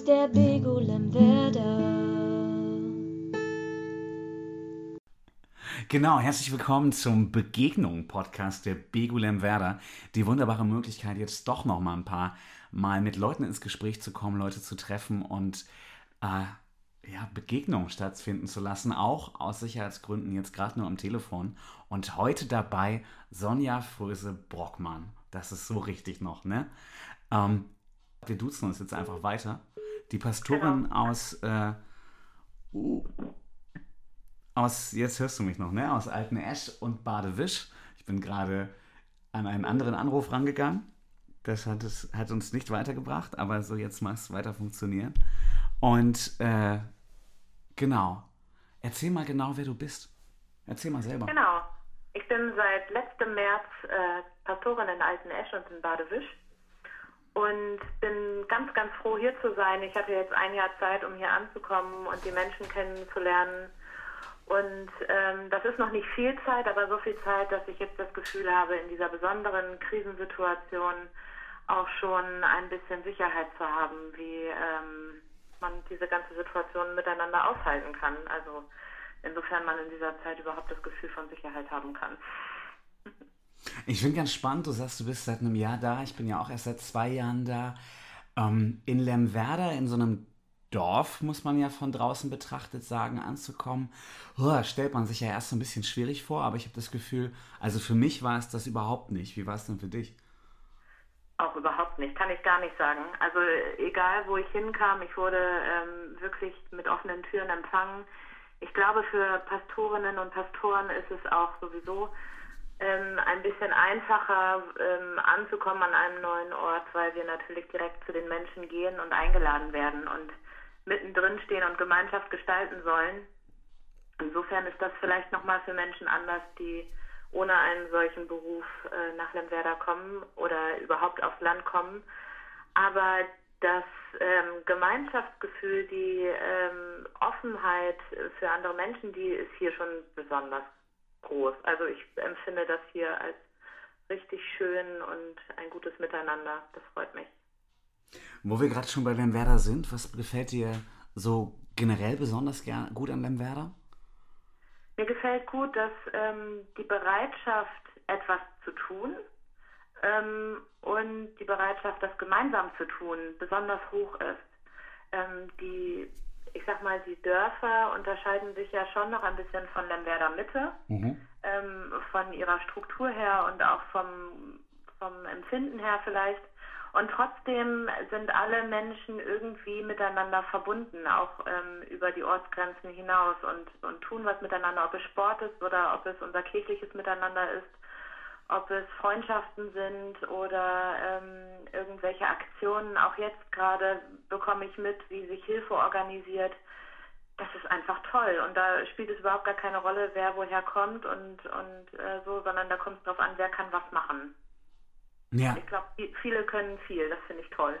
Podcast der Begulem Werder. Genau, herzlich willkommen zum Begegnung-Podcast der Begulem Werder. Die wunderbare Möglichkeit, jetzt doch noch mal ein paar Mal mit Leuten ins Gespräch zu kommen, Leute zu treffen und äh, ja, Begegnungen stattfinden zu lassen, auch aus Sicherheitsgründen jetzt gerade nur am Telefon. Und heute dabei Sonja Fröse-Brockmann. Das ist so richtig noch, ne? Ähm, wir duzen uns jetzt einfach weiter. Die Pastorin Genau. aus, äh, uh, aus, jetzt hörst du mich noch, ne? Aus Alten Esch und Badewisch. Ich bin gerade an einen anderen Anruf rangegangen. Das hat, es, hat uns nicht weitergebracht, aber so jetzt mal es weiter funktionieren. Und äh, genau. Erzähl mal genau, wer du bist. Erzähl mal selber. Genau. Ich bin seit letztem März äh, Pastorin in Alten Esch und in Badewisch und bin ganz, ganz froh, hier zu sein. Ich hatte jetzt ein Jahr Zeit, um hier anzukommen und die Menschen kennenzulernen. Und ähm, das ist noch nicht viel Zeit, aber so viel Zeit, dass ich jetzt das Gefühl habe, in dieser besonderen Krisensituation auch schon ein bisschen Sicherheit zu haben, wie ähm, man diese ganze Situation miteinander aushalten kann. Also insofern man in dieser Zeit überhaupt das Gefühl von Sicherheit haben kann. Ich finde ganz spannend, du sagst, du bist seit einem Jahr da. Ich bin ja auch erst seit zwei Jahren da. Ähm, in Lemwerder, in so einem Dorf, muss man ja von draußen betrachtet sagen, anzukommen, oh, stellt man sich ja erst so ein bisschen schwierig vor, aber ich habe das Gefühl, also für mich war es das überhaupt nicht. Wie war es denn für dich? Auch überhaupt nicht, kann ich gar nicht sagen. Also egal, wo ich hinkam, ich wurde ähm, wirklich mit offenen Türen empfangen. Ich glaube, für Pastorinnen und Pastoren ist es auch sowieso ähm, ein bisschen einfacher ähm, anzukommen an einem neuen Ort, weil wir natürlich direkt zu den Menschen gehen und eingeladen werden und mittendrin stehen und Gemeinschaft gestalten sollen. Insofern ist das vielleicht nochmal für Menschen anders, die ohne einen solchen Beruf äh, nach Lemwerder kommen oder überhaupt aufs Land kommen. Aber das ähm, Gemeinschaftsgefühl, die ähm, Offenheit für andere Menschen, die ist hier schon besonders groß. Also ich empfinde das hier als richtig schön und ein gutes Miteinander. Das freut mich. Wo wir gerade schon bei Lemwerder sind, was gefällt dir so generell besonders gern, gut an Lemwerder? Mir gefällt gut, dass ähm, die Bereitschaft, etwas zu tun ähm, und die Bereitschaft, das gemeinsam zu tun, besonders hoch ist. Ähm, die, ich sag mal, die Dörfer unterscheiden sich ja schon noch ein bisschen von Lemwerder Mitte, ähm, von ihrer Struktur her und auch vom, vom Empfinden her vielleicht. Und trotzdem sind alle Menschen irgendwie miteinander verbunden, auch ähm, über die Ortsgrenzen hinaus und, und tun was miteinander, ob es Sport ist oder ob es unser kirchliches Miteinander ist, ob es Freundschaften sind oder ähm, irgendwelche Aktionen. Auch jetzt gerade bekomme ich mit, wie sich Hilfe organisiert. Das ist einfach toll und da spielt es überhaupt gar keine Rolle, wer woher kommt und, und äh, so, sondern da kommt es darauf an, wer kann was machen. Ja. Ich glaube, viele können viel, das finde ich toll.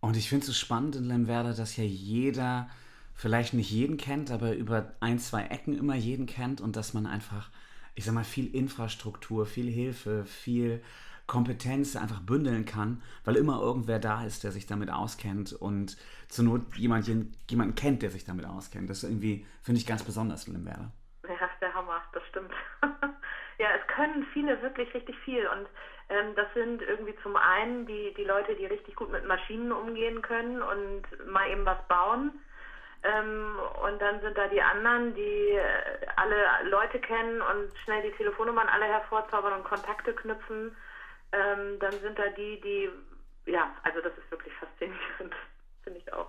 Und ich finde es so spannend in Lemwerder, dass ja jeder vielleicht nicht jeden kennt, aber über ein, zwei Ecken immer jeden kennt und dass man einfach, ich sag mal, viel Infrastruktur, viel Hilfe, viel Kompetenz einfach bündeln kann, weil immer irgendwer da ist, der sich damit auskennt und zur Not jemand, jemanden kennt, der sich damit auskennt. Das irgendwie, finde ich, ganz besonders in Lemwerder. Ja, der Hammer, das stimmt. ja, es können viele wirklich richtig viel und ähm, das sind irgendwie zum einen die, die Leute, die richtig gut mit Maschinen umgehen können und mal eben was bauen. Ähm, und dann sind da die anderen, die äh, alle Leute kennen und schnell die Telefonnummern alle hervorzaubern und Kontakte knüpfen. Ähm, dann sind da die, die, ja, also das ist wirklich faszinierend, finde ich auch.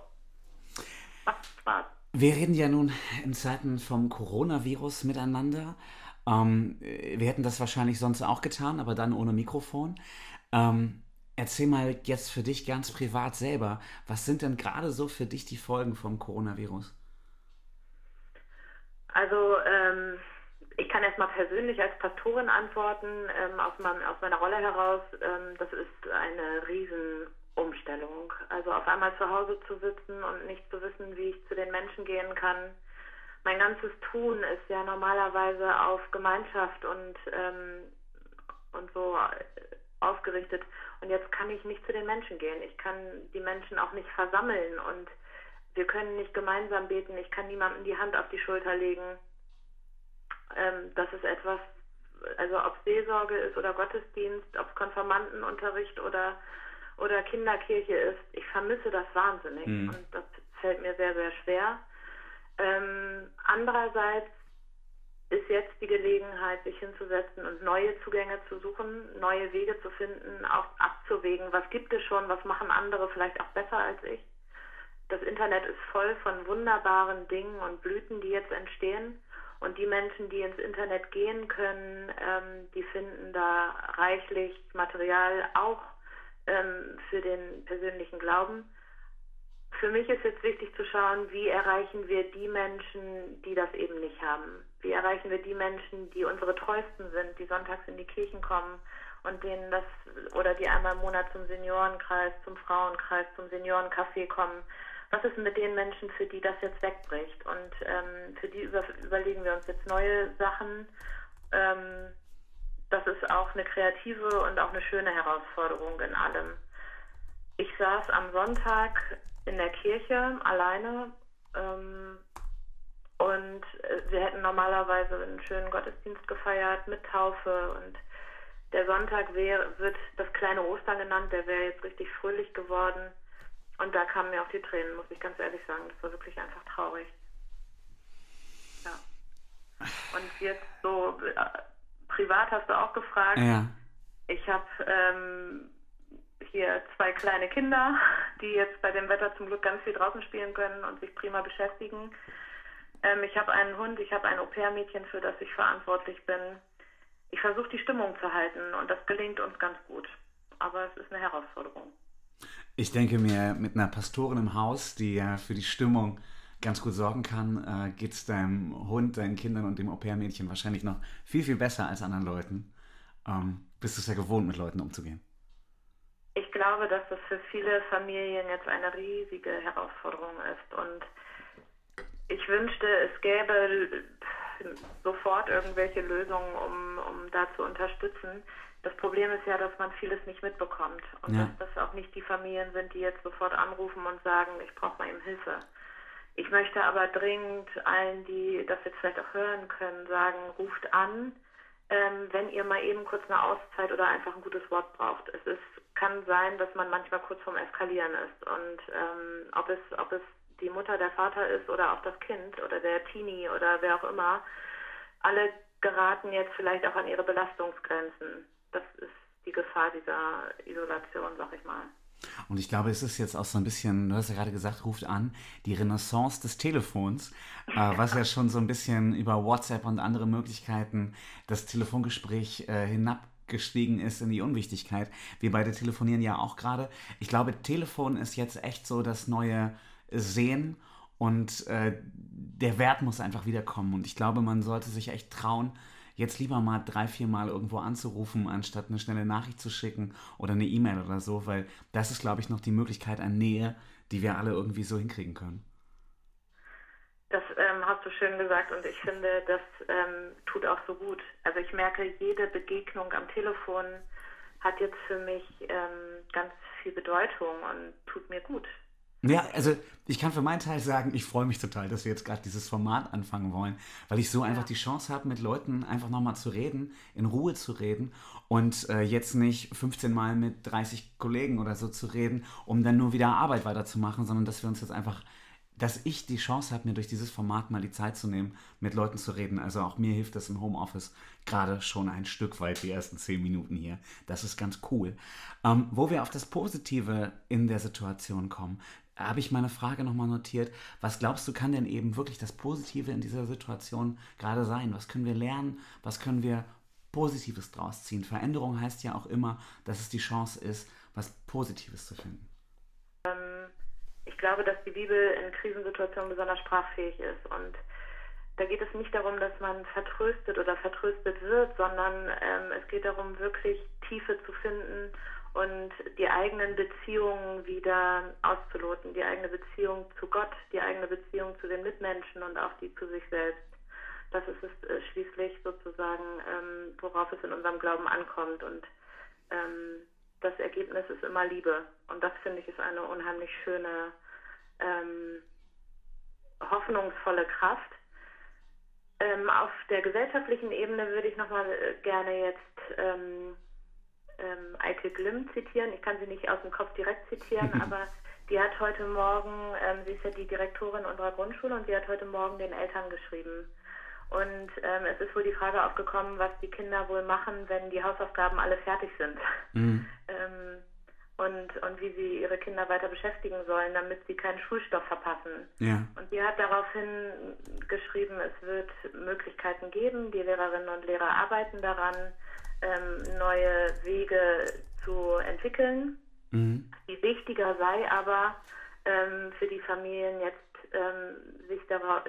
Macht Spaß. Wir reden ja nun in Zeiten vom Coronavirus miteinander. Ähm, wir hätten das wahrscheinlich sonst auch getan, aber dann ohne Mikrofon. Ähm, erzähl mal jetzt für dich ganz privat selber, was sind denn gerade so für dich die Folgen vom Coronavirus? Also ähm, ich kann erstmal persönlich als Pastorin antworten, ähm, aus, meinem, aus meiner Rolle heraus. Ähm, das ist eine Riesenumstellung. Also auf einmal zu Hause zu sitzen und nicht zu wissen, wie ich zu den Menschen gehen kann. Mein ganzes Tun ist ja normalerweise auf Gemeinschaft und, ähm, und so ausgerichtet. Und jetzt kann ich nicht zu den Menschen gehen. Ich kann die Menschen auch nicht versammeln und wir können nicht gemeinsam beten. Ich kann niemandem die Hand auf die Schulter legen. Ähm, das ist etwas, also ob Seelsorge ist oder Gottesdienst, ob es Konfirmandenunterricht oder, oder Kinderkirche ist. Ich vermisse das wahnsinnig mhm. und das fällt mir sehr, sehr schwer. Ähm, andererseits ist jetzt die Gelegenheit, sich hinzusetzen und neue Zugänge zu suchen, neue Wege zu finden, auch abzuwägen, was gibt es schon, was machen andere vielleicht auch besser als ich. Das Internet ist voll von wunderbaren Dingen und Blüten, die jetzt entstehen. Und die Menschen, die ins Internet gehen können, ähm, die finden da reichlich Material auch ähm, für den persönlichen Glauben für mich ist jetzt wichtig zu schauen, wie erreichen wir die Menschen, die das eben nicht haben. Wie erreichen wir die Menschen, die unsere Treuesten sind, die sonntags in die Kirchen kommen und denen das, oder die einmal im Monat zum Seniorenkreis, zum Frauenkreis, zum Seniorencafé kommen. Was ist mit den Menschen, für die das jetzt wegbricht? Und ähm, für die über, überlegen wir uns jetzt neue Sachen. Ähm, das ist auch eine kreative und auch eine schöne Herausforderung in allem. Ich saß am Sonntag in der Kirche alleine. Ähm, und wir hätten normalerweise einen schönen Gottesdienst gefeiert mit Taufe und der Sonntag wär, wird das kleine Ostern genannt, der wäre jetzt richtig fröhlich geworden. Und da kamen mir auch die Tränen, muss ich ganz ehrlich sagen. Das war wirklich einfach traurig. Ja. Und jetzt so, äh, privat hast du auch gefragt. Ja. Ich habe ähm, hier zwei kleine Kinder, die jetzt bei dem Wetter zum Glück ganz viel draußen spielen können und sich prima beschäftigen. Ähm, ich habe einen Hund, ich habe ein Au-pair-Mädchen, für das ich verantwortlich bin. Ich versuche die Stimmung zu halten und das gelingt uns ganz gut. Aber es ist eine Herausforderung. Ich denke mir, mit einer Pastorin im Haus, die ja für die Stimmung ganz gut sorgen kann, äh, geht es deinem Hund, deinen Kindern und dem Au-pair-Mädchen wahrscheinlich noch viel, viel besser als anderen Leuten. Ähm, bist du es ja gewohnt, mit Leuten umzugehen glaube, dass das für viele Familien jetzt eine riesige Herausforderung ist. Und ich wünschte, es gäbe sofort irgendwelche Lösungen, um, um da zu unterstützen. Das Problem ist ja, dass man vieles nicht mitbekommt und ja. dass das auch nicht die Familien sind, die jetzt sofort anrufen und sagen, ich brauche mal eben Hilfe. Ich möchte aber dringend allen, die das jetzt vielleicht auch hören können, sagen, ruft an, ähm, wenn ihr mal eben kurz eine Auszeit oder einfach ein gutes Wort braucht. Es ist, kann sein, dass man manchmal kurz vorm Eskalieren ist. Und ähm, ob, es, ob es die Mutter, der Vater ist oder auch das Kind oder der Teenie oder wer auch immer, alle geraten jetzt vielleicht auch an ihre Belastungsgrenzen. Das ist die Gefahr dieser Isolation, sag ich mal. Und ich glaube, es ist jetzt auch so ein bisschen, du hast ja gerade gesagt, ruft an, die Renaissance des Telefons, äh, was ja schon so ein bisschen über WhatsApp und andere Möglichkeiten das Telefongespräch äh, hinabgestiegen ist in die Unwichtigkeit. Wir beide telefonieren ja auch gerade. Ich glaube, Telefon ist jetzt echt so das neue Sehen und äh, der Wert muss einfach wiederkommen. Und ich glaube, man sollte sich echt trauen, jetzt lieber mal drei, vier Mal irgendwo anzurufen, anstatt eine schnelle Nachricht zu schicken oder eine E-Mail oder so, weil das ist, glaube ich, noch die Möglichkeit an Nähe, die wir alle irgendwie so hinkriegen können. Das ähm, hast du schön gesagt und ich finde, das ähm, tut auch so gut. Also ich merke, jede Begegnung am Telefon hat jetzt für mich ähm, ganz viel Bedeutung und tut mir gut. Ja, also ich kann für meinen Teil sagen, ich freue mich total, dass wir jetzt gerade dieses Format anfangen wollen, weil ich so einfach die Chance habe, mit Leuten einfach nochmal zu reden, in Ruhe zu reden und äh, jetzt nicht 15 Mal mit 30 Kollegen oder so zu reden, um dann nur wieder Arbeit weiterzumachen, sondern dass wir uns jetzt einfach dass ich die Chance habe, mir durch dieses Format mal die Zeit zu nehmen, mit Leuten zu reden. Also auch mir hilft das im Homeoffice gerade schon ein Stück weit, die ersten zehn Minuten hier. Das ist ganz cool. Ähm, wo wir auf das Positive in der Situation kommen, habe ich meine Frage nochmal notiert. Was glaubst du, kann denn eben wirklich das Positive in dieser Situation gerade sein? Was können wir lernen? Was können wir Positives draus ziehen? Veränderung heißt ja auch immer, dass es die Chance ist, was Positives zu finden. Ähm, ich glaube, dass die Bibel in Krisensituationen besonders sprachfähig ist und da geht es nicht darum, dass man vertröstet oder vertröstet wird, sondern ähm, es geht darum, wirklich Tiefe zu finden und die eigenen Beziehungen wieder auszuloten, die eigene Beziehung zu Gott, die eigene Beziehung zu den Mitmenschen und auch die zu sich selbst. Das ist es äh, schließlich sozusagen, ähm, worauf es in unserem Glauben ankommt. Und ähm, das Ergebnis ist immer Liebe. Und das finde ich ist eine unheimlich schöne, ähm, hoffnungsvolle Kraft. Ähm, auf der gesellschaftlichen Ebene würde ich nochmal äh, gerne jetzt ähm, Eike Glimm zitieren. Ich kann sie nicht aus dem Kopf direkt zitieren, aber die hat heute Morgen, ähm, sie ist ja die Direktorin unserer Grundschule und sie hat heute Morgen den Eltern geschrieben. Und ähm, es ist wohl die Frage aufgekommen, was die Kinder wohl machen, wenn die Hausaufgaben alle fertig sind. Mhm. ähm, und, und wie sie ihre Kinder weiter beschäftigen sollen, damit sie keinen Schulstoff verpassen. Ja. Und sie hat daraufhin geschrieben, es wird Möglichkeiten geben, die Lehrerinnen und Lehrer arbeiten daran, ähm, neue Wege zu entwickeln. Mhm. Wie wichtiger sei aber ähm, für die Familien jetzt ähm, sich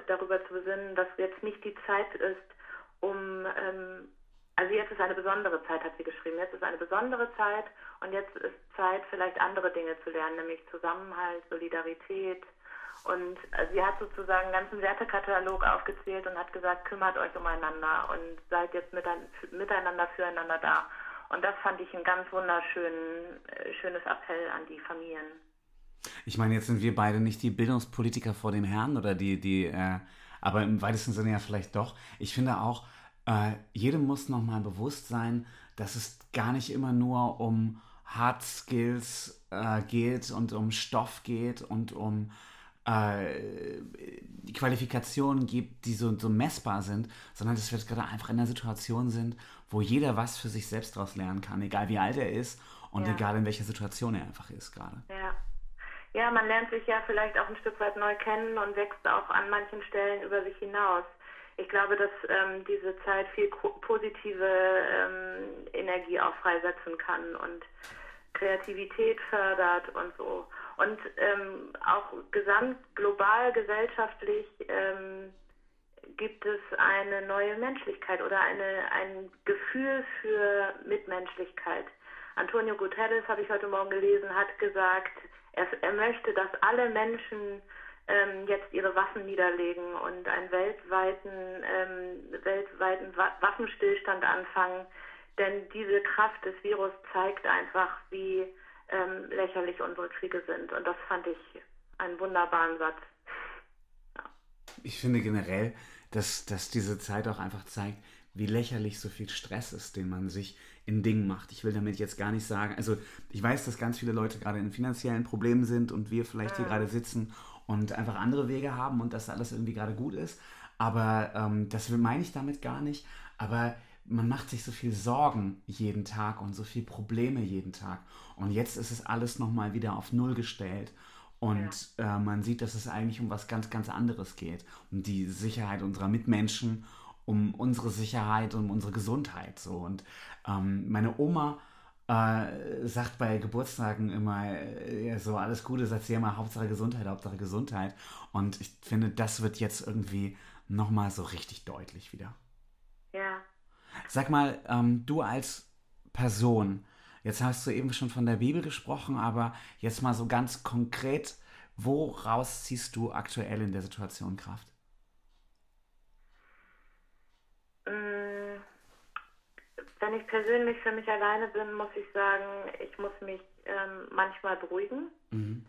darüber zu besinnen, dass jetzt nicht die Zeit ist, um, ähm, also jetzt ist eine besondere Zeit, hat sie geschrieben, jetzt ist eine besondere Zeit und jetzt ist Zeit, vielleicht andere Dinge zu lernen, nämlich Zusammenhalt, Solidarität. Und äh, sie hat sozusagen einen ganzen Wertekatalog aufgezählt und hat gesagt, kümmert euch umeinander und seid jetzt miteinander füreinander da. Und das fand ich ein ganz wunderschönes äh, schönes Appell an die Familien. Ich meine, jetzt sind wir beide nicht die Bildungspolitiker vor dem Herrn oder die, die, äh, aber im weitesten Sinne ja vielleicht doch. Ich finde auch, äh, jedem muss nochmal bewusst sein, dass es gar nicht immer nur um Hard Skills äh, geht und um Stoff geht und um äh, Qualifikationen gibt, die so, so messbar sind, sondern dass wir gerade einfach in einer Situation sind, wo jeder was für sich selbst daraus lernen kann, egal wie alt er ist und ja. egal in welcher Situation er einfach ist gerade. Ja. Ja, man lernt sich ja vielleicht auch ein Stück weit neu kennen und wächst auch an manchen Stellen über sich hinaus. Ich glaube, dass ähm, diese Zeit viel positive ähm, Energie auch freisetzen kann und Kreativität fördert und so. Und ähm, auch gesamt global gesellschaftlich ähm, gibt es eine neue Menschlichkeit oder eine, ein Gefühl für Mitmenschlichkeit. Antonio Guterres, habe ich heute Morgen gelesen, hat gesagt, er, er möchte, dass alle Menschen ähm, jetzt ihre Waffen niederlegen und einen weltweiten, ähm, weltweiten Waffenstillstand anfangen. Denn diese Kraft des Virus zeigt einfach, wie ähm, lächerlich unsere Kriege sind. Und das fand ich einen wunderbaren Satz. Ja. Ich finde generell, dass, dass diese Zeit auch einfach zeigt, wie lächerlich so viel Stress ist, den man sich in Dingen macht. Ich will damit jetzt gar nicht sagen, also ich weiß, dass ganz viele Leute gerade in finanziellen Problemen sind und wir vielleicht hier gerade sitzen und einfach andere Wege haben und dass alles irgendwie gerade gut ist. Aber ähm, das meine ich damit gar nicht. Aber man macht sich so viel Sorgen jeden Tag und so viel Probleme jeden Tag. Und jetzt ist es alles nochmal wieder auf Null gestellt. Und ja. äh, man sieht, dass es eigentlich um was ganz, ganz anderes geht. Um die Sicherheit unserer Mitmenschen, um unsere Sicherheit, um unsere Gesundheit. So. Und ähm, meine Oma äh, sagt bei Geburtstagen immer äh, so, alles Gute, sagt sie immer, Hauptsache Gesundheit, Hauptsache Gesundheit. Und ich finde, das wird jetzt irgendwie nochmal so richtig deutlich wieder. Ja. Sag mal, ähm, du als Person, jetzt hast du eben schon von der Bibel gesprochen, aber jetzt mal so ganz konkret, woraus ziehst du aktuell in der Situation Kraft? Mm, wenn ich persönlich für mich alleine bin, muss ich sagen, ich muss mich ähm, manchmal beruhigen. Mhm.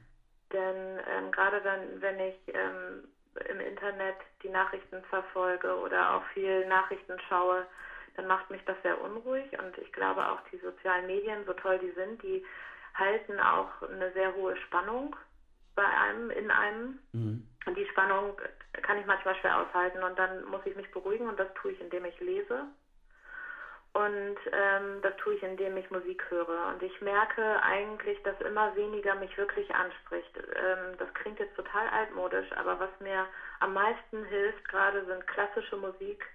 Denn ähm, gerade wenn, wenn ich ähm, im Internet die Nachrichten verfolge oder auch viel Nachrichten schaue, dann macht mich das sehr unruhig. Und ich glaube auch die sozialen Medien, so toll die sind, die halten auch eine sehr hohe Spannung bei einem, in einem. Mhm. Und die Spannung kann ich manchmal schwer aushalten und dann muss ich mich beruhigen und das tue ich, indem ich lese. Und ähm, das tue ich, indem ich Musik höre. Und ich merke eigentlich, dass immer weniger mich wirklich anspricht. Ähm, das klingt jetzt total altmodisch, aber was mir am meisten hilft gerade sind klassische Musik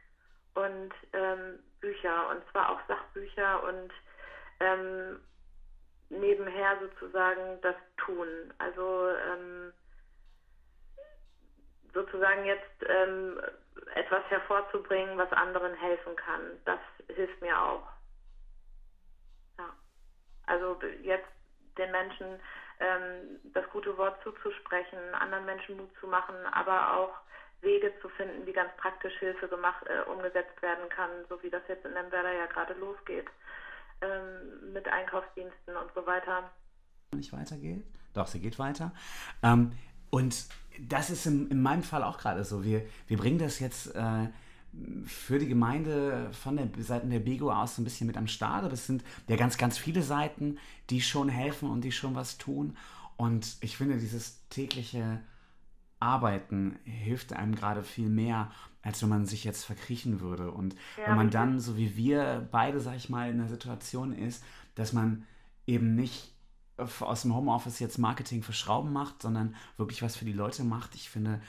und ähm, Bücher. Und zwar auch Sachbücher und ähm, nebenher sozusagen das tun. Also ähm, sozusagen jetzt ähm, etwas hervorzubringen, was anderen helfen kann. Das hilft mir auch. Ja. Also jetzt den Menschen ähm, das gute Wort zuzusprechen, anderen Menschen Mut zu machen, aber auch Wege zu finden, wie ganz praktisch Hilfe gemacht, äh, umgesetzt werden kann, so wie das jetzt in Lemberda ja gerade losgeht. ähm, mit Einkaufsdiensten und so weiter. Nicht weitergeht? Doch, sie geht weiter. Ähm, und das ist in, in, meinem Fall auch gerade so. Wir, wir bringen das jetzt äh, für die Gemeinde von der Seiten der Bego aus so ein bisschen mit am Start. Aber es sind ja ganz, ganz viele Seiten, die schon helfen und die schon was tun. Und ich finde, dieses tägliche Arbeiten hilft einem gerade viel mehr, als wenn man sich jetzt verkriechen würde. Und ja, wenn man dann, so wie wir beide, sag ich mal, in der Situation ist, dass man eben nicht aus dem Homeoffice jetzt Marketing für Schrauben macht, sondern wirklich was für die Leute macht. Ich finde,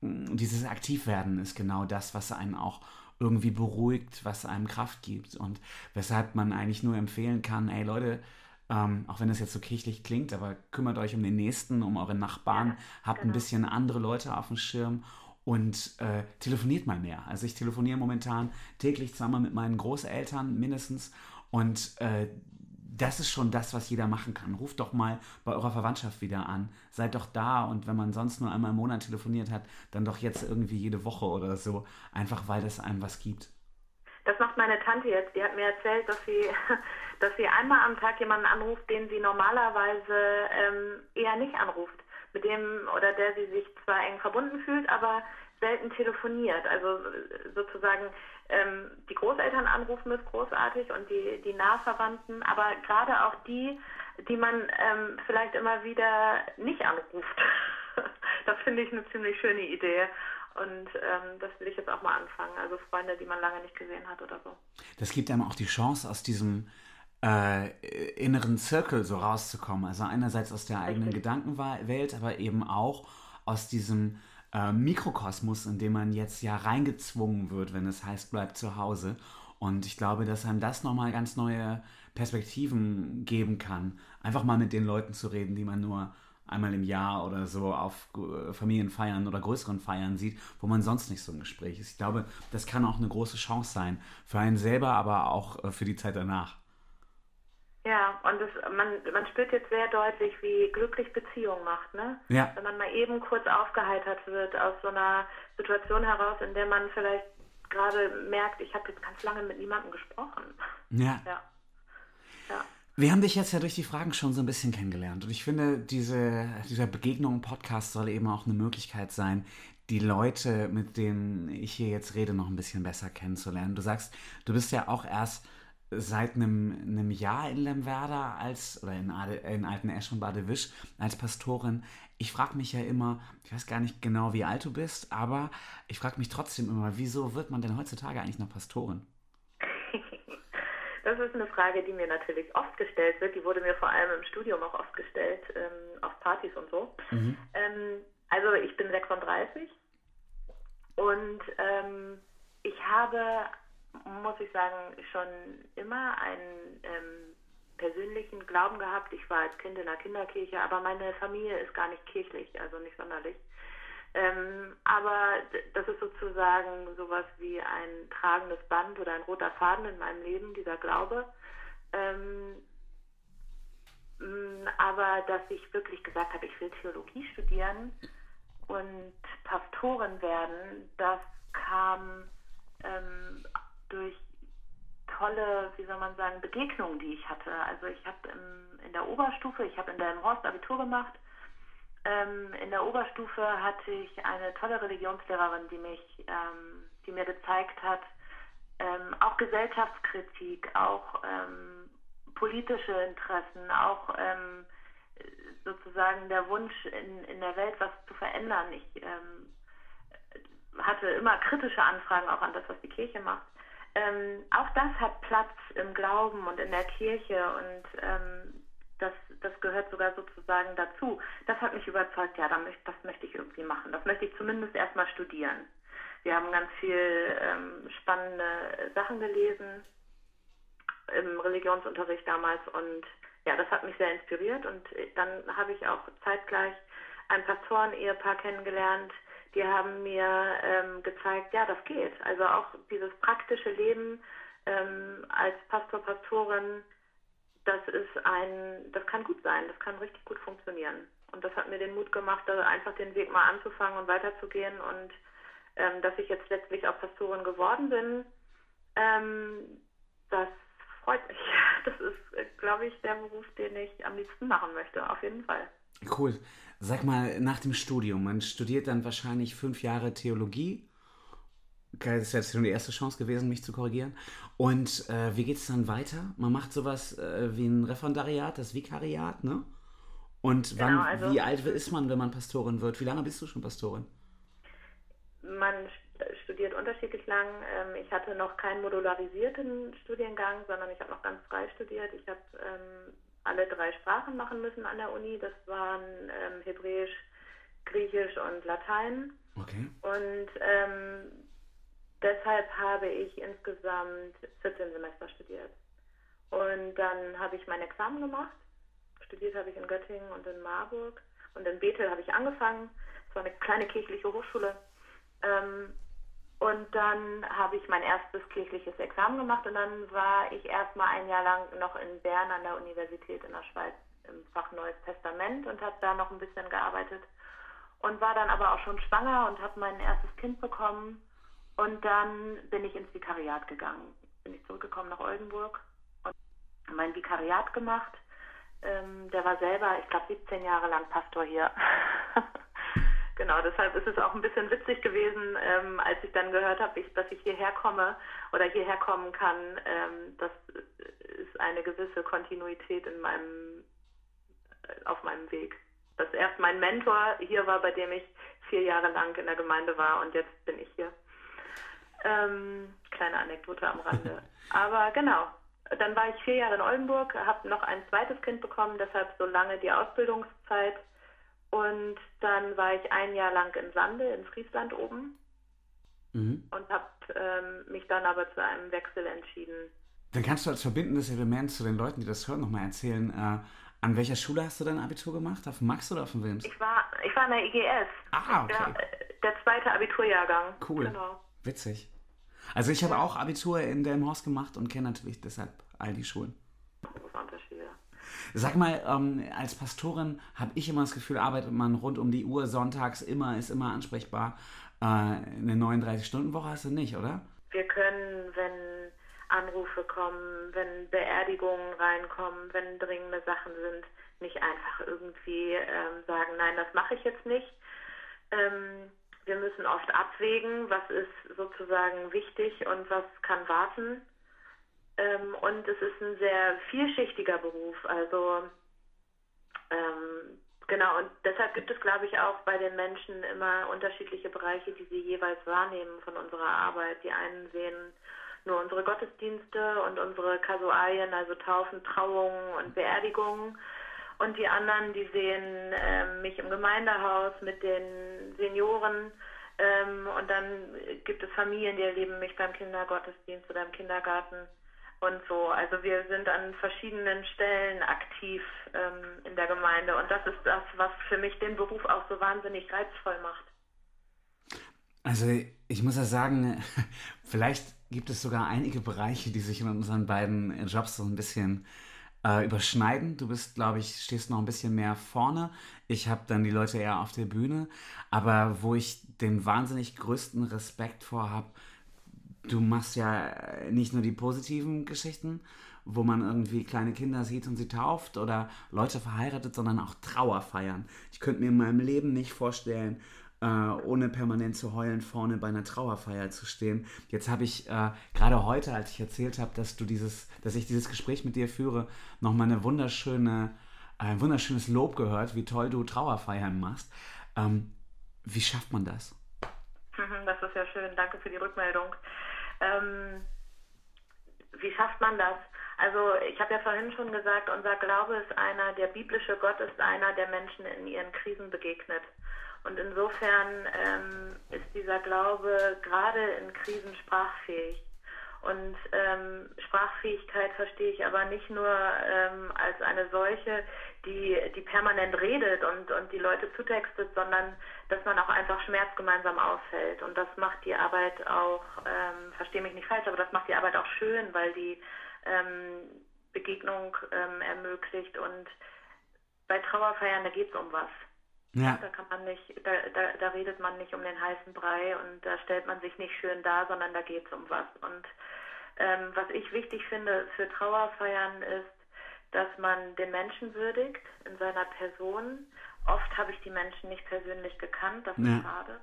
mm, dieses Aktivwerden ist genau das, was einen auch irgendwie beruhigt, was einem Kraft gibt und weshalb man eigentlich nur empfehlen kann, ey Leute, ähm, auch wenn das jetzt so kirchlich klingt, aber kümmert euch um den Nächsten, um eure Nachbarn, ja, habt genau. ein bisschen andere Leute auf dem Schirm und äh, telefoniert mal mehr. Also ich telefoniere momentan täglich zweimal mit meinen Großeltern mindestens und äh, das ist schon das, was jeder machen kann. Ruft doch mal bei eurer Verwandtschaft wieder an. Seid doch da und wenn man sonst nur einmal im Monat telefoniert hat, dann doch jetzt irgendwie jede Woche oder so. Einfach weil das einem was gibt. Das macht meine Tante jetzt. Die hat mir erzählt, dass sie, dass sie einmal am Tag jemanden anruft, den sie normalerweise ähm, eher nicht anruft. Mit dem oder der sie sich zwar eng verbunden fühlt, aber selten telefoniert. Also sozusagen ähm, die Großeltern anrufen ist großartig und die, die Nahverwandten, aber gerade auch die, die man ähm, vielleicht immer wieder nicht anruft. das finde ich eine ziemlich schöne Idee. Und ähm, das will ich jetzt auch mal anfangen. Also Freunde, die man lange nicht gesehen hat oder so. Das gibt einem auch die Chance, aus diesem äh, inneren Zirkel so rauszukommen. Also einerseits aus der eigenen Richtig. Gedankenwelt, aber eben auch aus diesem äh, Mikrokosmos, in dem man jetzt ja reingezwungen wird, wenn es heißt, bleibt zu Hause. Und ich glaube, dass einem das nochmal ganz neue Perspektiven geben kann. Einfach mal mit den Leuten zu reden, die man nur einmal im Jahr oder so auf äh, Familienfeiern oder größeren Feiern sieht, wo man sonst nicht so ein Gespräch ist. Ich glaube, das kann auch eine große Chance sein. Für einen selber, aber auch äh, für die Zeit danach. Ja, und das, man, man spürt jetzt sehr deutlich, wie glücklich Beziehung macht, ne? Ja. Wenn man mal eben kurz aufgeheitert wird aus so einer Situation heraus, in der man vielleicht gerade merkt, ich habe jetzt ganz lange mit niemandem gesprochen. Ja. ja. ja. Wir haben dich jetzt ja durch die Fragen schon so ein bisschen kennengelernt. Und ich finde, diese, dieser Begegnung-Podcast soll eben auch eine Möglichkeit sein, die Leute, mit denen ich hier jetzt rede, noch ein bisschen besser kennenzulernen. Du sagst, du bist ja auch erst seit einem, einem Jahr in Lemwerder als, oder in, Ade, in Alten Esch und Badewisch als Pastorin. Ich frage mich ja immer, ich weiß gar nicht genau, wie alt du bist, aber ich frage mich trotzdem immer, wieso wird man denn heutzutage eigentlich noch Pastorin? Das ist eine Frage, die mir natürlich oft gestellt wird. Die wurde mir vor allem im Studium auch oft gestellt, ähm, auf Partys und so. Mhm. Ähm, also ich bin 36 und ähm, ich habe muss ich sagen, schon immer einen ähm, persönlichen Glauben gehabt. Ich war als Kind in der Kinderkirche, aber meine Familie ist gar nicht kirchlich, also nicht sonderlich. Ähm, aber das ist sozusagen sowas wie ein tragendes Band oder ein roter Faden in meinem Leben, dieser Glaube. Ähm, aber dass ich wirklich gesagt habe, ich will Theologie studieren und Pastorin werden, das kam ähm, durch tolle, wie soll man sagen, Begegnungen, die ich hatte. Also ich habe in der Oberstufe, ich habe in der Horst Abitur gemacht. Ähm, in der Oberstufe hatte ich eine tolle Religionslehrerin, die mich, ähm, die mir gezeigt hat, ähm, auch Gesellschaftskritik, auch ähm, politische Interessen, auch ähm, sozusagen der Wunsch in, in der Welt was zu verändern. Ich ähm, hatte immer kritische Anfragen auch an das, was die Kirche macht auch das hat Platz im Glauben und in der Kirche und das, gehört sogar sozusagen dazu. Das hat mich überzeugt, ja, das möchte ich irgendwie machen. Das möchte ich zumindest erstmal studieren. Wir haben ganz viel ähm, spannende Sachen gelesen im Religionsunterricht damals und ja, das hat mich sehr inspiriert und dann habe ich auch zeitgleich ein Pastoren-Ehepaar kennengelernt, die haben mir ähm, gezeigt, ja, das geht. Also auch dieses praktische Leben ähm, als Pastor, Pastorin, das ist ein, das kann gut sein, das kann richtig gut funktionieren. Und das hat mir den Mut gemacht, einfach den Weg mal anzufangen und weiterzugehen und ähm, dass ich jetzt letztlich auch Pastorin geworden bin, ähm, das freut mich. Das ist, glaube ich, der Beruf, den ich am liebsten machen möchte, auf jeden Fall. Cool. Sag mal, nach dem Studium, man studiert dann wahrscheinlich fünf Jahre Theologie. Das ist jetzt schon die erste Chance gewesen, mich zu korrigieren. Und äh, wie geht es dann weiter? Man macht sowas äh, wie ein Referendariat, das Vikariat, ne? Und wann, Genau, also- wie alt ist man, wenn man Pastorin wird? Wie lange bist du schon Pastorin? Man st- studiert unterschiedlich lang. Ähm, Ich hatte noch keinen modularisierten Studiengang, sondern ich habe noch ganz frei studiert. Ich habe ähm, alle drei Sprachen machen müssen an der Uni. Das waren ähm, Hebräisch, Griechisch und Latein. Okay. Und ähm, deshalb habe ich insgesamt 14 Semester studiert. Und dann habe ich mein Examen gemacht. Studiert habe ich in Göttingen und in Marburg. Und in Bethel habe ich angefangen. Es war eine kleine kirchliche Hochschule. Ähm, und dann habe ich mein erstes kirchliches Examen gemacht und dann war ich erstmal ein Jahr lang noch in Bern an der Universität in der Schweiz im Fach Neues Testament und habe da noch ein bisschen gearbeitet und war dann aber auch schon schwanger und habe mein erstes Kind bekommen und dann bin ich ins Vikariat gegangen. Bin ich zurückgekommen nach Oldenburg und mein Vikariat gemacht. Ähm, der war selber, ich glaube, 17 Jahre lang Pastor hier. genau, deshalb ist es auch ein bisschen witzig gewesen, ähm, als ich dann gehört habe, dass ich hierher komme oder hierher kommen kann. Ähm, das ist eine gewisse Kontinuität in meinem, äh, auf meinem Weg. Dass erst mein Mentor hier war, bei dem ich vier Jahre lang in der Gemeinde war und jetzt bin ich hier. Ähm, kleine Anekdote am Rande. Aber genau, dann war ich vier Jahre in Oldenburg, habe noch ein zweites Kind bekommen, deshalb so lange die Ausbildungszeit. Und dann war ich ein Jahr lang in Sande, in Friesland oben Mhm. und habe ähm, mich dann aber zu einem Wechsel entschieden. Dann kannst du als verbindendes Element zu den Leuten, die das hören, nochmal erzählen, äh, an welcher Schule hast du dein Abitur gemacht? Auf dem Max oder auf dem Wilms? Ich war, ich war in der IGS. Ah, okay. Ja, äh, der zweite Abiturjahrgang. Cool. Genau. Witzig. Also ich habe auch Abitur in Delmhorst gemacht und kenne natürlich deshalb all die Schulen. Sag mal, ähm, als Pastorin habe ich immer das Gefühl, arbeitet man rund um die Uhr, sonntags immer, ist immer ansprechbar. Äh, eine 39-Stunden-Woche hast du nicht, oder? Wir können, wenn Anrufe kommen, wenn Beerdigungen reinkommen, wenn dringende Sachen sind, nicht einfach irgendwie ähm, sagen, nein, das mache ich jetzt nicht. Ähm, wir müssen oft abwägen, was ist sozusagen wichtig und was kann warten. Ähm, und es ist ein sehr vielschichtiger Beruf. Also ähm, genau, und deshalb gibt es, glaube ich, auch bei den Menschen immer unterschiedliche Bereiche, die sie jeweils wahrnehmen von unserer Arbeit. Die einen sehen nur unsere Gottesdienste und unsere Kasualien, also Taufen, Trauungen und Beerdigungen. Und die anderen, die sehen ähm, mich im Gemeindehaus mit den Senioren. Ähm, und dann gibt es Familien, die erleben mich beim Kindergottesdienst oder im Kindergarten und so. Also wir sind an verschiedenen Stellen aktiv ähm, in der Gemeinde. Und das ist das, was für mich den Beruf auch so wahnsinnig reizvoll macht. Also ich muss ja sagen, vielleicht gibt es sogar einige Bereiche, die sich in unseren beiden Jobs so ein bisschen äh, überschneiden. Du bist, glaube ich, stehst noch ein bisschen mehr vorne. Ich habe dann die Leute eher auf der Bühne. Aber wo ich den wahnsinnig größten Respekt vor habe, du machst ja nicht nur die positiven Geschichten, wo man irgendwie kleine Kinder sieht und sie tauft oder Leute verheiratet, sondern auch Trauerfeiern. Ich könnte mir in meinem Leben nicht vorstellen, äh, ohne permanent zu heulen, vorne bei einer Trauerfeier zu stehen. Jetzt habe ich äh, gerade heute, als ich erzählt habe, dass du dieses, dass ich dieses Gespräch mit dir führe, nochmal eine wunderschöne, ein wunderschönes Lob gehört, wie toll du Trauerfeiern machst. Ähm, wie schafft man das? Mhm, Das ist ja schön. Danke für die Rückmeldung. Ähm, wie schafft man das? Also ich habe ja vorhin schon gesagt, unser Glaube ist einer, der biblische Gott ist einer, der Menschen in ihren Krisen begegnet. Und insofern ähm, ist dieser Glaube gerade in Krisen sprachfähig. Und ähm, Sprachfähigkeit verstehe ich aber nicht nur ähm, als eine solche, die, die permanent redet und, und die Leute zutextet, sondern dass man auch einfach Schmerz gemeinsam aushält. Und das macht die Arbeit auch, ähm, verstehe mich nicht falsch, aber das macht die Arbeit auch schön, weil die ähm, Begegnung ähm, ermöglicht. Und bei Trauerfeiern, da geht es um was. Ja, Da kann man nicht, da, da, da redet man nicht um den heißen Brei und da stellt man sich nicht schön dar, sondern da geht es um was. Und Ähm, was ich wichtig finde für Trauerfeiern ist, dass man den Menschen würdigt in seiner Person. Oft habe ich die Menschen nicht persönlich gekannt, das Ja. ist schade.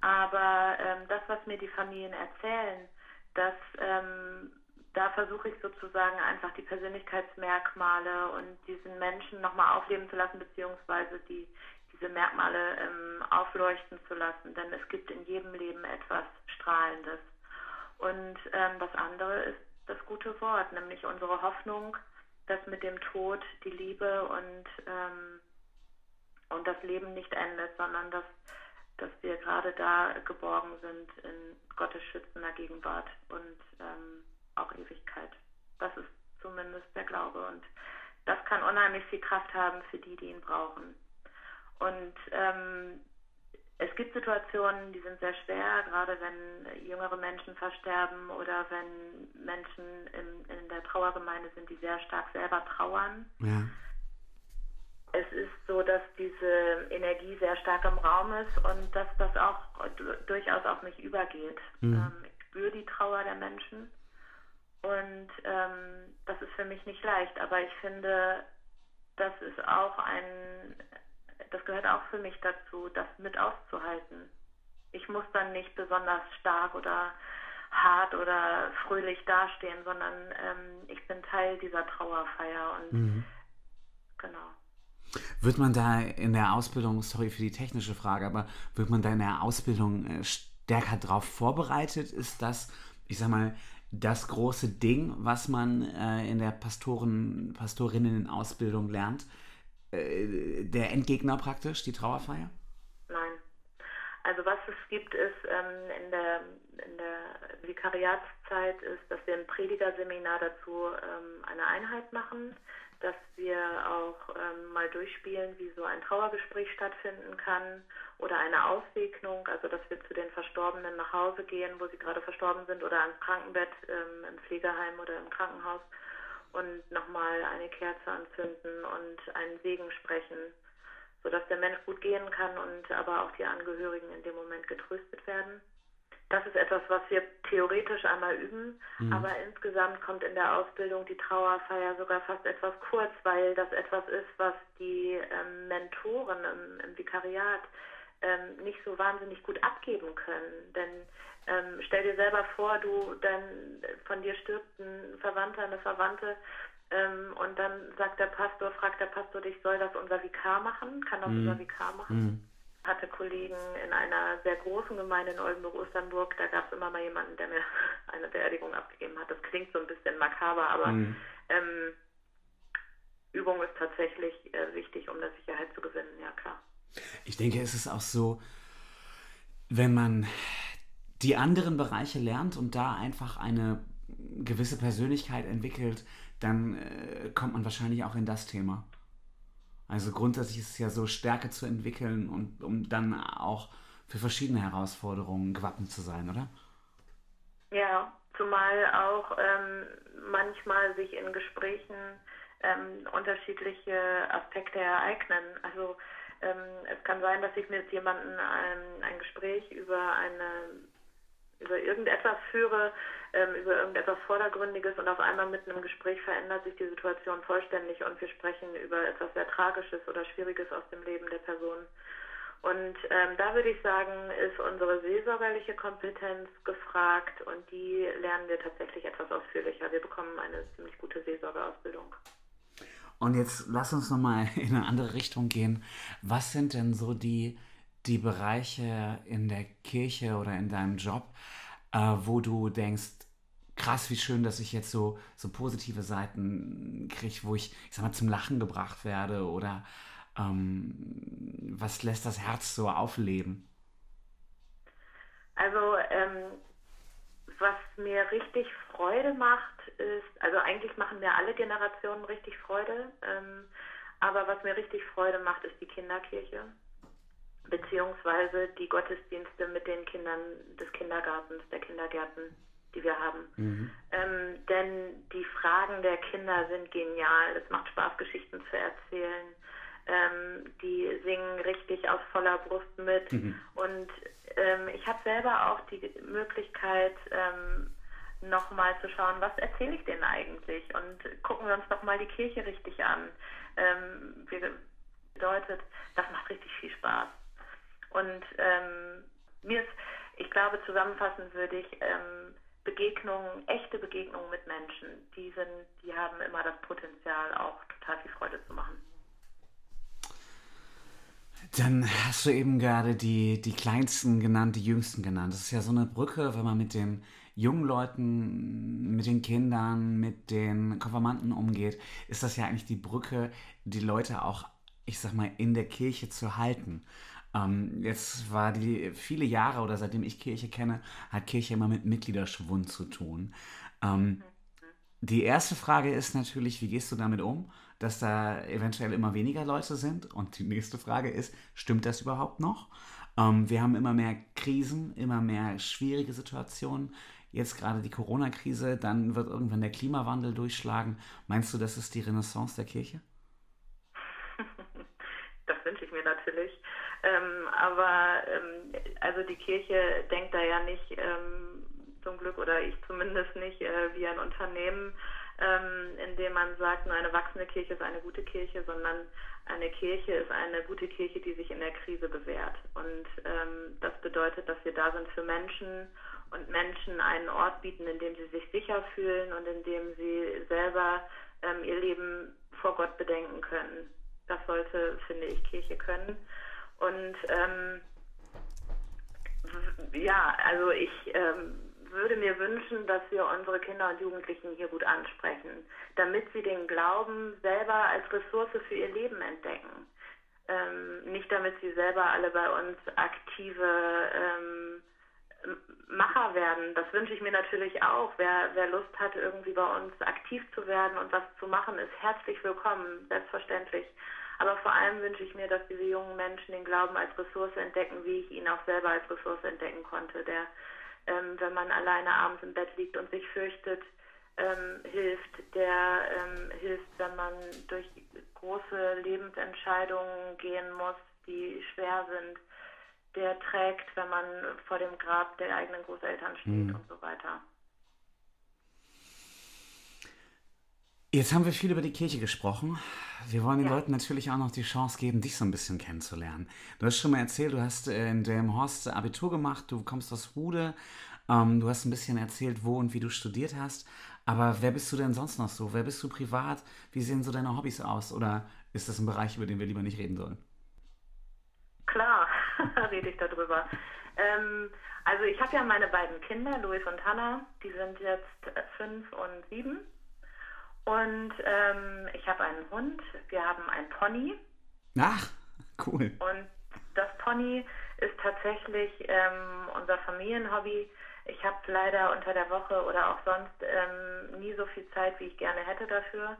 Aber ähm, das, was mir die Familien erzählen, das, ähm, da versuche ich sozusagen einfach die Persönlichkeitsmerkmale und diesen Menschen nochmal aufleben zu lassen, beziehungsweise die, diese Merkmale ähm, aufleuchten zu lassen. Denn es gibt in jedem Leben etwas Strahlendes. Und ähm, das andere ist das gute Wort, nämlich unsere Hoffnung, dass mit dem Tod die Liebe und, ähm, und das Leben nicht endet, sondern dass, dass wir gerade da geborgen sind in Gottes schützender Gegenwart und ähm, auch Ewigkeit. Das ist zumindest der Glaube. Und das kann unheimlich viel Kraft haben für die, die ihn brauchen. Und ähm, es gibt Situationen, die sind sehr schwer, gerade wenn jüngere Menschen versterben oder wenn Menschen in, in der Trauergemeinde sind, die sehr stark selber trauern. Ja. Es ist so, dass diese Energie sehr stark im Raum ist und dass das auch du- durchaus auf mich übergeht. Ähm, ich spüre die Trauer der Menschen und ähm, das ist für mich nicht leicht, aber ich finde, das ist auch ein, das gehört auch für mich dazu, das mit auszuhalten. Ich muss dann nicht besonders stark oder hart oder fröhlich dastehen, sondern ähm, ich bin Teil dieser Trauerfeier und genau. Wird man da in der Ausbildung, sorry für die technische Frage, aber wird man da in der Ausbildung äh, stärker darauf vorbereitet? Ist das, ich sag mal, das große Ding, was man äh, in der Pastoren, Pastorinnen-Ausbildung lernt? Äh, der Endgegner praktisch, die Trauerfeier? Nein. Also was es gibt, ist ähm, in, der, in der Vikariatszeit ist, dass wir im Predigerseminar dazu ähm, eine Einheit machen, dass wir auch ähm, mal durchspielen, wie so ein Trauergespräch stattfinden kann oder eine Aussegnung, also dass wir zu den Verstorbenen nach Hause gehen, wo sie gerade verstorben sind oder ans Krankenbett ähm, im Pflegeheim oder im Krankenhaus und nochmal eine Kerze anzünden und einen Segen sprechen sodass der Mensch gut gehen kann und aber auch die Angehörigen in dem Moment getröstet werden. Das ist etwas, was wir theoretisch einmal üben, aber insgesamt kommt in der Ausbildung die Trauerfeier sogar fast etwas kurz, weil das etwas ist, was die ähm, Mentoren im, im Vikariat ähm, nicht so wahnsinnig gut abgeben können. Denn ähm, stell dir selber vor, du, dann von dir stirbt ein Verwandter, eine Verwandte ähm, und dann sagt der Pastor, fragt der Pastor dich, soll das unser Vikar machen? Kann das unser Vikar machen? Hatte Kollegen in einer sehr großen Gemeinde in Oldenburg-Osternburg, da gab es immer mal jemanden, der mir eine Beerdigung abgegeben hat. Das klingt so ein bisschen makaber, aber ähm, Übung ist tatsächlich äh, wichtig, um das Sicherheit zu gewinnen, ja klar. Ich denke, es ist auch so, wenn man die anderen Bereiche lernt und da einfach eine gewisse Persönlichkeit entwickelt, dann äh, kommt man wahrscheinlich auch in das Thema. Also grundsätzlich ist es ja so, Stärke zu entwickeln und um dann auch für verschiedene Herausforderungen gewappnet zu sein, oder? Ja, zumal auch ähm, manchmal sich in Gesprächen ähm, unterschiedliche Aspekte ereignen. Also es kann sein, dass ich mit jemandem ein, ein Gespräch über eine über irgendetwas führe, ähm, über irgendetwas Vordergründiges und auf einmal mitten im Gespräch verändert sich die Situation vollständig und wir sprechen über etwas sehr Tragisches oder Schwieriges aus dem Leben der Person. Und ähm, da würde ich sagen, ist unsere seelsorgerliche Kompetenz gefragt und die lernen wir tatsächlich etwas ausführlicher. Wir bekommen eine ziemlich gute Seelsorgeausbildung. Und jetzt lass uns nochmal in eine andere Richtung gehen. Was sind denn so die, die Bereiche in der Kirche oder in deinem Job, äh, wo du denkst, krass, wie schön, dass ich jetzt so, so positive Seiten kriege, wo ich, ich sag mal, zum Lachen gebracht werde oder ähm, was lässt das Herz so aufleben? Also ähm, was mir richtig Freude macht, ist, also eigentlich machen mir alle Generationen richtig Freude, ähm, aber was mir richtig Freude macht, ist die Kinderkirche, beziehungsweise die Gottesdienste mit den Kindern des Kindergartens, der Kindergärten, die wir haben. Ähm, denn die Fragen der Kinder sind genial. Es macht Spaß, Geschichten zu erzählen. Ähm, die singen richtig aus voller Brust mit. Und ähm, ich habe selber auch die Möglichkeit, ähm, nochmal zu schauen, was erzähle ich denen eigentlich und gucken wir uns doch mal die Kirche richtig an. Ähm, bedeutet, das macht richtig viel Spaß. Und ähm, mir ist, ich glaube, zusammenfassend würde ich ähm, Begegnungen, echte Begegnungen mit Menschen, die sind, die haben immer das Potenzial, auch total viel Freude zu machen. Dann hast du eben gerade die, die Kleinsten genannt, die Jüngsten genannt. Das ist ja so eine Brücke, wenn man mit den jungen Leuten, mit den Kindern, mit den Konfirmanden umgeht, ist das ja eigentlich die Brücke, die Leute auch, ich sag mal, in der Kirche zu halten. Ähm, jetzt war die viele Jahre oder seitdem ich Kirche kenne, hat Kirche immer mit Mitgliederschwund zu tun. Ähm, die erste Frage ist natürlich, wie gehst du damit um, dass da eventuell immer weniger Leute sind? Und die nächste Frage ist, stimmt das überhaupt noch? Ähm, wir haben immer mehr Krisen, immer mehr schwierige Situationen. Jetzt gerade die Corona-Krise, dann wird irgendwann der Klimawandel durchschlagen. Meinst du, das ist die Renaissance der Kirche? Das wünsche ich mir natürlich. Ähm, aber ähm, also die Kirche denkt da ja nicht ähm, zum Glück oder ich zumindest nicht äh, wie ein Unternehmen, ähm, in dem man sagt, nur eine wachsende Kirche ist eine gute Kirche, sondern eine Kirche ist eine gute Kirche, die sich in der Krise bewährt. Und ähm, das bedeutet, dass wir da sind für Menschen und Menschen einen Ort bieten, in dem sie sich sicher fühlen und in dem sie selber ähm, ihr Leben vor Gott bedenken können. Das sollte, finde ich, Kirche können. Und ähm, ja, also ich ähm, würde mir wünschen, dass wir unsere Kinder und Jugendlichen hier gut ansprechen, damit sie den Glauben selber als Ressource für ihr Leben entdecken. Ähm, nicht damit sie selber alle bei uns aktive ähm, Macher werden. Das wünsche ich mir natürlich auch. Wer, wer Lust hat, irgendwie bei uns aktiv zu werden und was zu machen, ist herzlich willkommen, selbstverständlich. Aber vor allem wünsche ich mir, dass diese jungen Menschen den Glauben als Ressource entdecken, wie ich ihn auch selber als Ressource entdecken konnte, der, ähm, wenn man alleine abends im Bett liegt und sich fürchtet, ähm, hilft, der ähm, hilft, wenn man durch große Lebensentscheidungen gehen muss, die schwer sind, der trägt, wenn man vor dem Grab der eigenen Großeltern steht mhm. und so weiter. Jetzt haben wir viel über die Kirche gesprochen. Wir wollen den ja. Leuten natürlich auch noch die Chance geben, dich so ein bisschen kennenzulernen. Du hast schon mal erzählt, du hast in dem Horst Abitur gemacht, du kommst aus Hude, ähm, du hast ein bisschen erzählt, wo und wie du studiert hast. Aber wer bist du denn sonst noch so? Wer bist du privat? Wie sehen so deine Hobbys aus? Oder ist das ein Bereich, über den wir lieber nicht reden sollen? Rede ich darüber. Ähm, also ich habe ja meine beiden Kinder, Louis und Hannah, die sind jetzt fünf und sieben. Und ähm, ich habe einen Hund, wir haben einen Pony. Ach, cool. Und das Pony ist tatsächlich ähm, unser Familienhobby. Ich habe leider unter der Woche oder auch sonst ähm, nie so viel Zeit, wie ich gerne hätte dafür.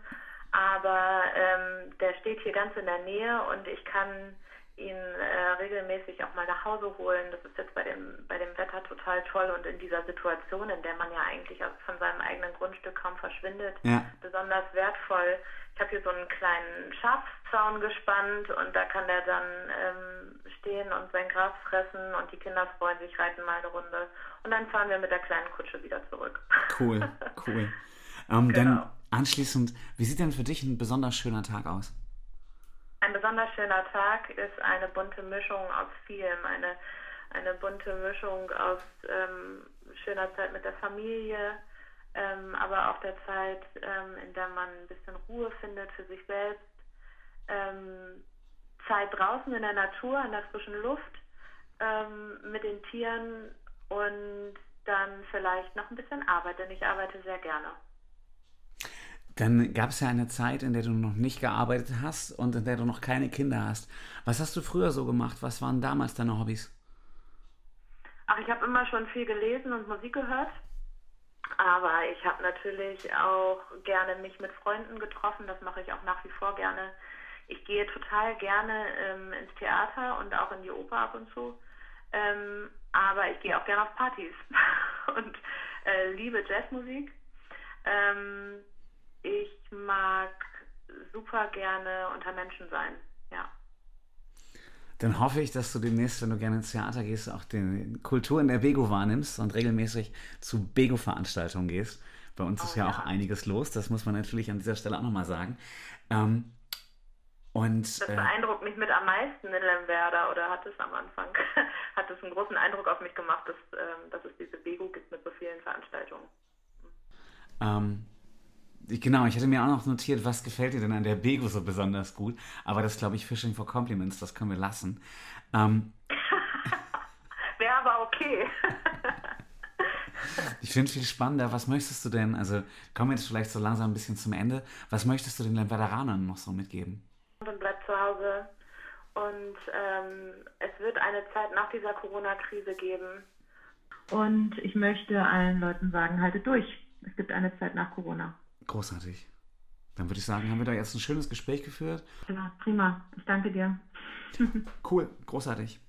Aber ähm, der steht hier ganz in der Nähe und ich kann ihn äh, regelmäßig auch mal nach Hause holen. Das ist jetzt bei dem, bei dem Wetter total toll und in dieser Situation, in der man ja eigentlich von seinem eigenen Grundstück kaum verschwindet, ja. besonders wertvoll. Ich habe hier so einen kleinen Schafzaun gespannt und da kann der dann ähm, stehen und sein Gras fressen und die Kinder freuen sich, reiten mal eine Runde und dann fahren wir mit der kleinen Kutsche wieder zurück. Cool, cool. Ähm, genau. Dann anschließend, wie sieht denn für dich ein besonders schöner Tag aus? Ein besonders schöner Tag ist eine bunte Mischung aus vielem, eine, eine bunte Mischung aus ähm, schöner Zeit mit der Familie, ähm, aber auch der Zeit, ähm, in der man ein bisschen Ruhe findet für sich selbst, ähm, Zeit draußen in der Natur, in der frischen Luft, ähm, mit den Tieren und dann vielleicht noch ein bisschen Arbeit, denn ich arbeite sehr gerne. Dann gab es ja eine Zeit, in der du noch nicht gearbeitet hast und in der du noch keine Kinder hast. Was hast du früher so gemacht? Was waren damals deine Hobbys? Ach, ich habe immer schon viel gelesen und Musik gehört. Aber ich habe natürlich auch gerne mich mit Freunden getroffen. Das mache ich auch nach wie vor gerne. Ich gehe total gerne ähm, ins Theater und auch in die Oper ab und zu. Ähm, aber ich gehe auch gerne auf Partys und äh, liebe Jazzmusik. Ähm, mag super gerne unter Menschen sein, ja. Dann hoffe ich, dass du demnächst, wenn du gerne ins Theater gehst, auch die Kultur in der Bego wahrnimmst und regelmäßig zu Bego-Veranstaltungen gehst. Bei uns Oh, ist ja, ja. auch einiges los, das muss man natürlich an dieser Stelle auch nochmal sagen. Ähm, und Das äh, beeindruckt mich mit am meisten in Lemwerder oder hat es am Anfang, hat es einen großen Eindruck auf mich gemacht, dass, ähm, dass es diese Bego gibt mit so vielen Veranstaltungen. ähm, genau, ich hatte mir auch noch notiert, was gefällt dir denn an der Bego so besonders gut. Aber das glaube ich Fishing for Compliments, das können wir lassen. Ähm, Wäre aber okay. Ich finde viel spannender, was möchtest du denn, also kommen wir jetzt vielleicht so langsam ein bisschen zum Ende, was möchtest du den Veteranern noch so mitgeben? und bleibt zu Hause. Und ähm, es wird eine Zeit nach dieser Corona-Krise geben. Und ich möchte allen Leuten sagen, haltet durch. Es gibt eine Zeit nach Corona. Großartig. Dann würde ich sagen, haben wir da jetzt ein schönes Gespräch geführt. Ja, prima. Ich danke dir. Cool, großartig.